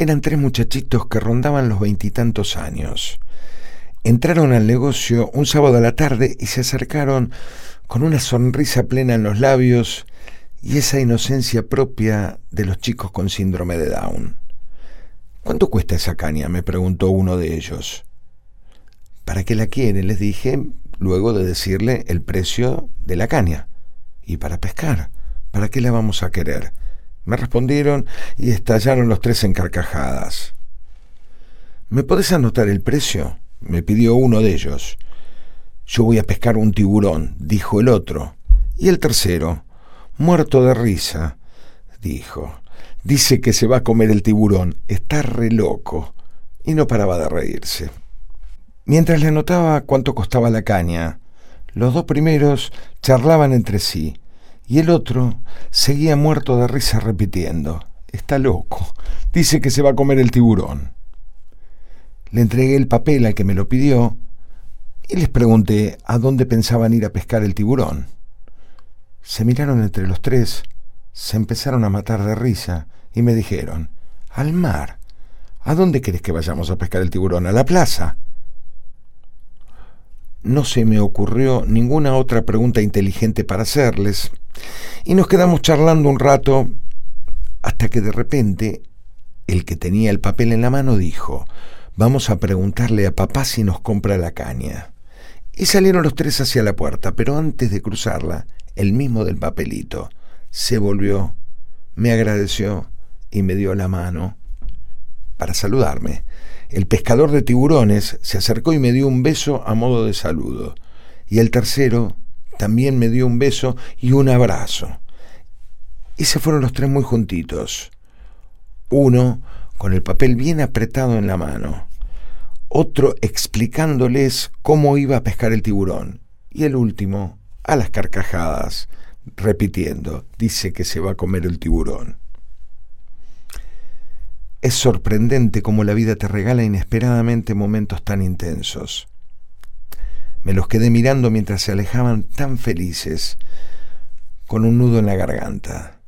Eran tres muchachitos que rondaban los veintitantos años. Entraron al negocio un sábado a la tarde y se acercaron con una sonrisa plena en los labios y esa inocencia propia de los chicos con síndrome de Down. ¿Cuánto cuesta esa caña? me preguntó uno de ellos. ¿Para qué la quiere? les dije, luego de decirle el precio de la caña. Y para pescar, ¿para qué la vamos a querer? Me respondieron y estallaron los tres en carcajadas. ¿Me podés anotar el precio? me pidió uno de ellos. Yo voy a pescar un tiburón, dijo el otro. Y el tercero, muerto de risa, dijo. Dice que se va a comer el tiburón, está re loco. Y no paraba de reírse. Mientras le anotaba cuánto costaba la caña, los dos primeros charlaban entre sí, y el otro seguía muerto de risa repitiendo, está loco, dice que se va a comer el tiburón. Le entregué el papel al que me lo pidió y les pregunté a dónde pensaban ir a pescar el tiburón. Se miraron entre los tres, se empezaron a matar de risa y me dijeron, al mar. ¿A dónde querés que vayamos a pescar el tiburón? ¿A la plaza? No se me ocurrió ninguna otra pregunta inteligente para hacerles, y nos quedamos charlando un rato hasta que de repente el que tenía el papel en la mano dijo, vamos a preguntarle a papá si nos compra la caña. Y salieron los tres hacia la puerta, pero antes de cruzarla, el mismo del papelito se volvió, me agradeció y me dio la mano para saludarme. El pescador de tiburones se acercó y me dio un beso a modo de saludo. Y el tercero también me dio un beso y un abrazo. Y se fueron los tres muy juntitos. Uno con el papel bien apretado en la mano. Otro explicándoles cómo iba a pescar el tiburón. Y el último, a las carcajadas, repitiendo, dice que se va a comer el tiburón. Es sorprendente cómo la vida te regala inesperadamente momentos tan intensos. Me los quedé mirando mientras se alejaban tan felices, con un nudo en la garganta,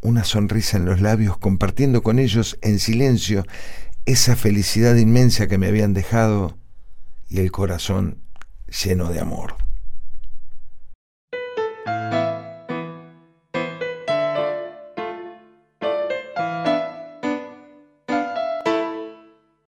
una sonrisa en los labios, compartiendo con ellos en silencio esa felicidad inmensa que me habían dejado y el corazón lleno de amor.